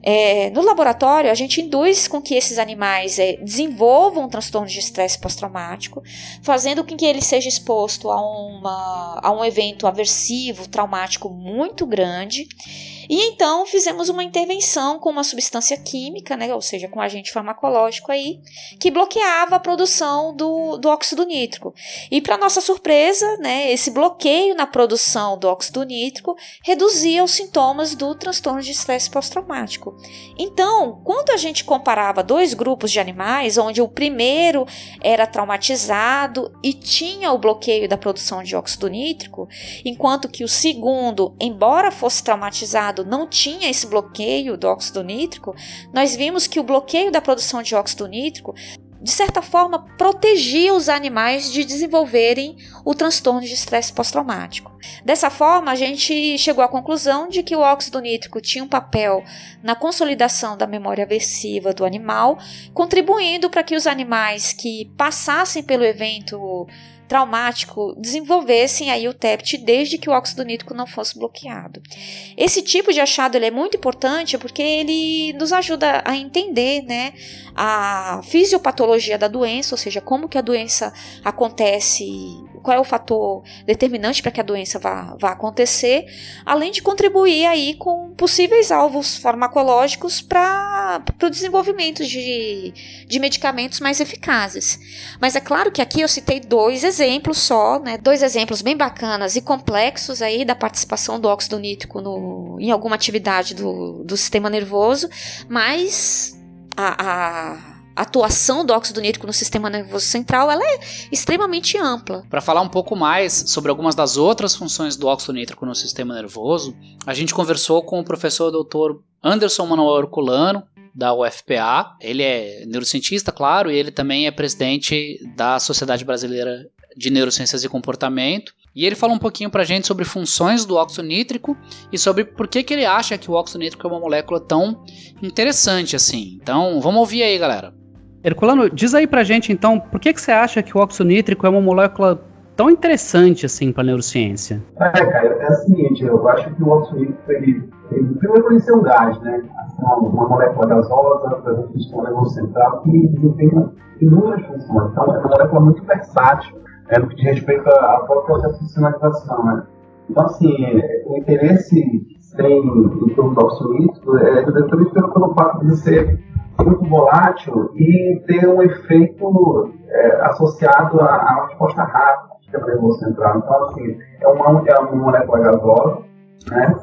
É, no laboratório, a gente induz com que esses animais é, desenvolvam um transtorno de estresse pós-traumático, fazendo com que ele seja exposto a, uma, a um evento aversivo, traumático muito grande e então fizemos uma intervenção com uma substância química, né, ou seja, com um agente farmacológico aí, que bloqueava a produção do, do óxido nítrico. E para nossa surpresa, né, esse bloqueio na produção do óxido nítrico reduzia os sintomas do transtorno de estresse pós-traumático. Então, quando a gente comparava dois grupos de animais, onde o primeiro era traumatizado e tinha o bloqueio da produção de óxido nítrico, enquanto que o segundo, embora fosse traumatizado, não tinha esse bloqueio do óxido nítrico, nós vimos que o bloqueio da produção de óxido nítrico de certa forma, protegia os animais de desenvolverem o transtorno de estresse pós-traumático. Dessa forma, a gente chegou à conclusão de que o óxido nítrico tinha um papel na consolidação da memória aversiva do animal, contribuindo para que os animais que passassem pelo evento traumático desenvolvessem aí o TEPT desde que o óxido nítrico não fosse bloqueado. Esse tipo de achado ele é muito importante porque ele nos ajuda a entender né, a fisiopatologia da doença, ou seja, como que a doença acontece qual é o fator determinante para que a doença vá, vá acontecer, além de contribuir aí com possíveis alvos farmacológicos para o desenvolvimento de, de medicamentos mais eficazes. Mas é claro que aqui eu citei dois exemplos só, né, dois exemplos bem bacanas e complexos aí da participação do óxido nítrico no, em alguma atividade do, do sistema nervoso, mas a, a atuação do óxido nítrico no sistema nervoso central ela é extremamente ampla.
Para falar um pouco mais sobre algumas das outras funções do óxido nítrico no sistema nervoso, a gente conversou com o professor Dr. Anderson Manuel Herculano, da UFPA. Ele é neurocientista, claro, e ele também é presidente da Sociedade Brasileira de Neurociências e Comportamento. E ele fala um pouquinho pra gente sobre funções do óxido nítrico e sobre por que, que ele acha que o óxido nítrico é uma molécula tão interessante assim. Então, vamos ouvir aí, galera.
Herculano, diz aí pra gente então, por que, que você acha que o óxido nítrico é uma molécula tão interessante assim para neurociência?
É, cara, é o seguinte, eu acho que o óxido nítrico, ele, ele primeiro por ser um gás, né? Uma molécula gasosa, presente no sistema nervoso central, que desempenha inúmeras funções. Então, é uma molécula muito versátil é, no que diz respeito ao próprio processo de sinalização, né? Então, assim, o interesse tem em torno do óxido nítrico é exatamente pelo fato de ser muito volátil e ter um efeito é, associado a uma resposta rápida sistema nervoso central. Então, assim, é uma, é uma molécula gasosa, né,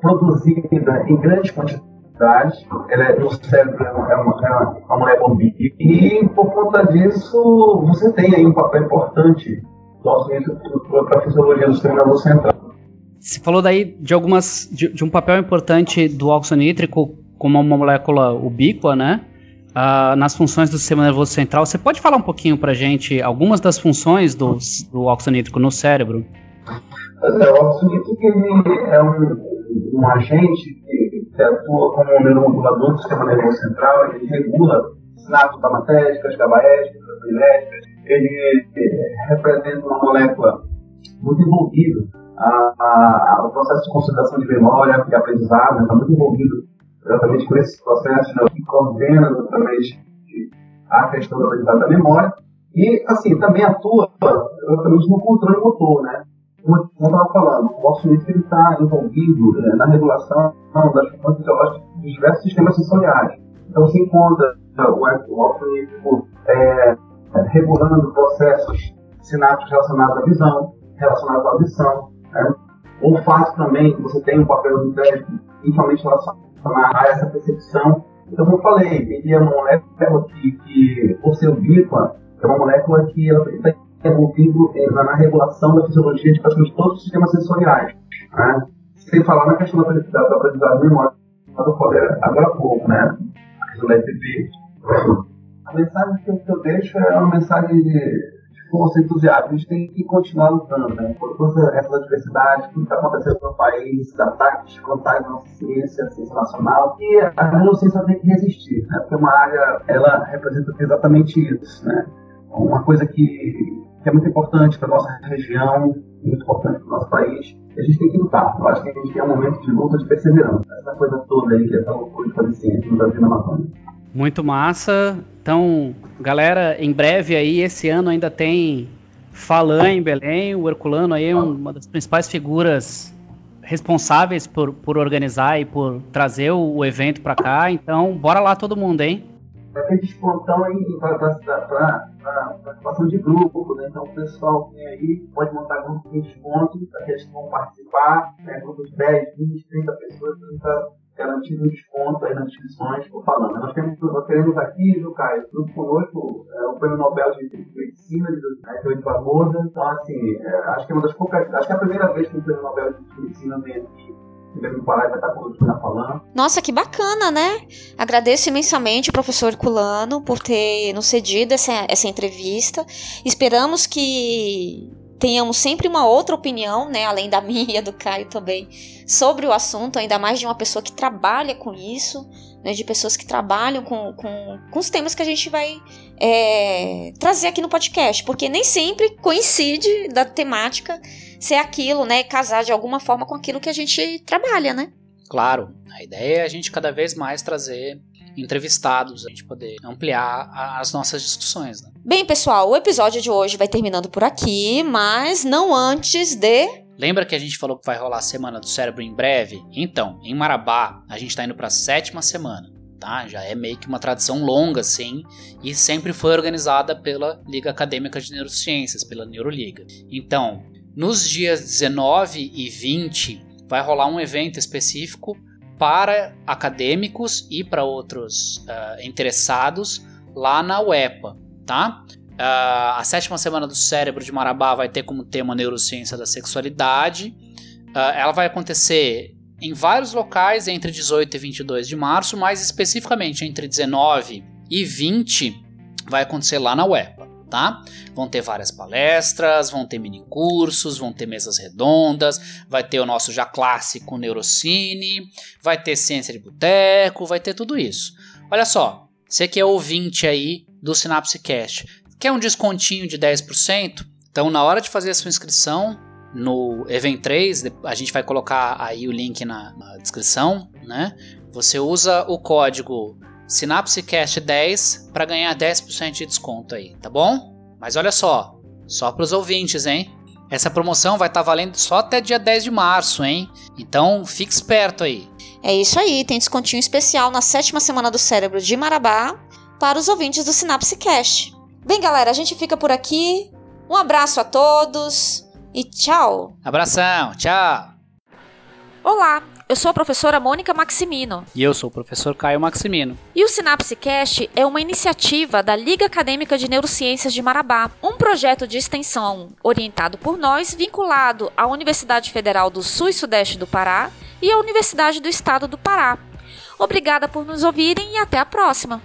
produzida em grandes quantidades, ela é, no cérebro é uma, é uma, é uma molécula bi, e por conta disso você tem aí um papel importante para a fisiologia do sistema nervoso central.
Você falou daí de algumas de, de um papel importante do óxido nítrico como uma molécula ubíqua, né? uh, nas funções do sistema nervoso central. Você pode falar um pouquinho para gente algumas das funções do, do óxido nítrico no cérebro?
É, o óxido nítrico é um, um agente que, atua como um neuromodulador do sistema nervoso central, ele regula sinapses gamatéricas, gabaéricas, elétricas, ele representa uma molécula muito envolvida a, a, o processo de consolidação de memória e aprendizado, está muito envolvido exatamente com esse processo né, que coordena exatamente a questão da aprendizagem da memória. E, assim, também atua exatamente no controle motor, né? Como eu estava falando, o óxido nítrico está envolvido né, na regulação das funções fisiológicas de diversos sistemas sensoriais. Então, você encontra o óxido nítrico é, regulando processos sinápticos relacionados à visão, relacionados à audição. Né? O olfato também, você tem um papel do técnico, principalmente relacionado a essa percepção. Então, como eu falei, ele é uma molécula que, que por ser ubíqua, é uma molécula que está envolvido na regulação da fisiologia de praticamente todos os sistemas sensoriais. Né? Sem falar na questão da aprendizagem memória, que eu falei agora há pouco, né? A questão da EPP. A mensagem que eu deixo é uma mensagem de força, entusiasmo. A gente tem que continuar lutando, né? Toda essa diversidade, tudo que está acontecendo no país, ataques contra a nossa ciência, a ciência nacional, e a neurociência tem que resistir, né? Porque uma área, ela representa exatamente isso, né? Uma coisa que, que é muito importante para nossa região, muito importante para o nosso país, e a gente tem que lutar. Eu acho que a gente tem um momento de luta, de perseverança. Essa coisa toda aí, que é essa loucura de fazer ciência no Brasil na Amazônia.
Muito massa. Então, galera, em breve aí, esse ano ainda tem Falan em Belém. O Herculano aí é uma das principais figuras responsáveis por, por organizar e por trazer o, o evento para cá. Então, bora lá todo mundo, hein?
Vai ter descontão aí para participação de grupo, né? Então o pessoal vem aí pode montar grupos de desconto para que eles vão participar, né? grupos de 10, 20, 30 pessoas, 30 garantido um desconto aí nas inscrições, estou falando. Nós, temos, nós teremos aqui, viu, Caio, junto conosco, é, o Prêmio Nobel de Medicina de né, Barbosa. Então, assim, é, acho que é uma das poucas, acho que é a primeira vez que o Prêmio Nobel de Medicina vem aqui
nossa, que bacana, né? Agradeço imensamente o professor Culano por ter nos cedido essa, essa entrevista. Esperamos que tenhamos sempre uma outra opinião, né, além da minha e do Caio também, sobre o assunto, ainda mais de uma pessoa que trabalha com isso, né, de pessoas que trabalham com, com, com os temas que a gente vai é, trazer aqui no podcast, porque nem sempre coincide da temática ser aquilo, né, casar de alguma forma com aquilo que a gente trabalha, né?
Claro, a ideia é a gente cada vez mais trazer entrevistados, a gente poder ampliar as nossas discussões. Né?
Bem, pessoal, o episódio de hoje vai terminando por aqui, mas não antes de.
Lembra que a gente falou que vai rolar a Semana do Cérebro em breve? Então, em Marabá, a gente está indo para a sétima semana. Tá? Já é meio que uma tradição longa, sim, e sempre foi organizada pela Liga Acadêmica de Neurociências, pela Neuroliga. Então, nos dias 19 e 20, vai rolar um evento específico para acadêmicos e para outros uh, interessados lá na UEPA, tá? Uh, a sétima semana do cérebro de Marabá vai ter como tema neurociência da sexualidade. Uh, ela vai acontecer em vários locais entre 18 e 22 de março, mais especificamente entre 19 e 20 vai acontecer lá na UEPA. Tá? Vão ter várias palestras, vão ter mini cursos, vão ter mesas redondas, vai ter o nosso já clássico Neurocine, vai ter ciência de boteco, vai ter tudo isso. Olha só, você que é ouvinte aí do Synapse Cast, quer um descontinho de 10%? Então, na hora de fazer a sua inscrição no Event 3, a gente vai colocar aí o link na, na descrição, né? Você usa o código SynapseCast10 para ganhar 10% de desconto aí, tá bom? Mas olha só, só para os ouvintes, hein? Essa promoção vai estar tá valendo só até dia 10 de março, hein? Então fique esperto aí.
É isso aí, tem descontinho especial na sétima semana do cérebro de Marabá para os ouvintes do Synapse Cast. Bem, galera, a gente fica por aqui. Um abraço a todos e tchau.
Abração, tchau.
Olá, eu sou a professora Mônica Maximino.
E eu sou o professor Caio Maximino.
E o Sinapse Cast é uma iniciativa da Liga Acadêmica de Neurociências de Marabá, um projeto de extensão orientado por nós, vinculado à Universidade Federal do Sul e Sudeste do Pará e à Universidade do Estado do Pará. Obrigada por nos ouvirem e até a próxima!